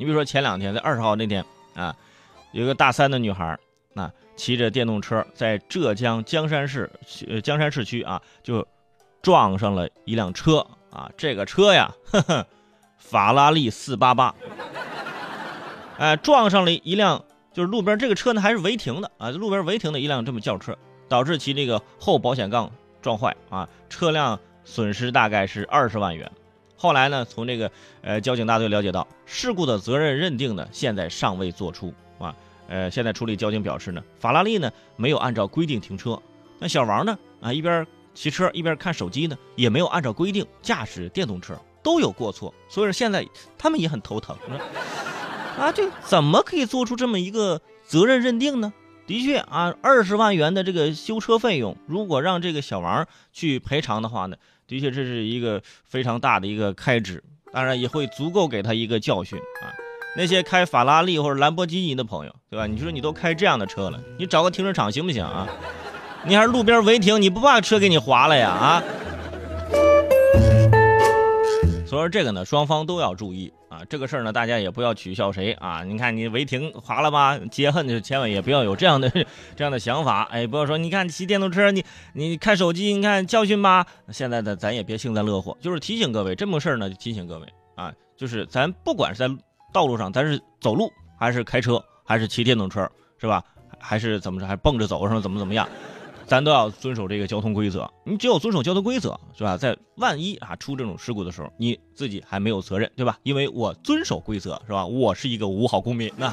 你比如说前两天在二十号那天啊，有一个大三的女孩啊，骑着电动车在浙江江山市呃江山市区啊，就撞上了一辆车啊，这个车呀，呵呵，法拉利四八八，哎，撞上了一辆就是路边这个车呢还是违停的啊，路边违停的一辆这么轿车，导致其这个后保险杠撞坏啊，车辆损失大概是二十万元。后来呢，从这个呃交警大队了解到，事故的责任认定呢，现在尚未做出啊。呃，现在处理交警表示呢，法拉利呢没有按照规定停车，那小王呢啊一边骑车一边看手机呢，也没有按照规定驾驶电动车，都有过错。所以说现在他们也很头疼啊，这怎么可以做出这么一个责任认定呢？的确啊，二十万元的这个修车费用，如果让这个小王去赔偿的话呢？的确，这是一个非常大的一个开支，当然也会足够给他一个教训啊。那些开法拉利或者兰博基尼的朋友，对吧？你说你都开这样的车了，你找个停车场行不行啊？你还是路边违停，你不怕车给你划了呀？啊？所以说这个呢，双方都要注意啊。这个事儿呢，大家也不要取笑谁啊。你看你违停划了吧，解恨就千万也不要有这样的这样的想法。哎，不要说你看骑电动车，你你看手机，你看教训吧。现在的咱也别幸灾乐祸，就是提醒各位，这么事儿呢，就提醒各位啊，就是咱不管是在道路上，咱是走路还是开车，还是骑电动车，是吧？还是怎么着，还蹦着走什么怎么怎么样？咱都要遵守这个交通规则。你只有遵守交通规则，是吧？在万一啊出这种事故的时候，你自己还没有责任，对吧？因为我遵守规则，是吧？我是一个五好公民。那。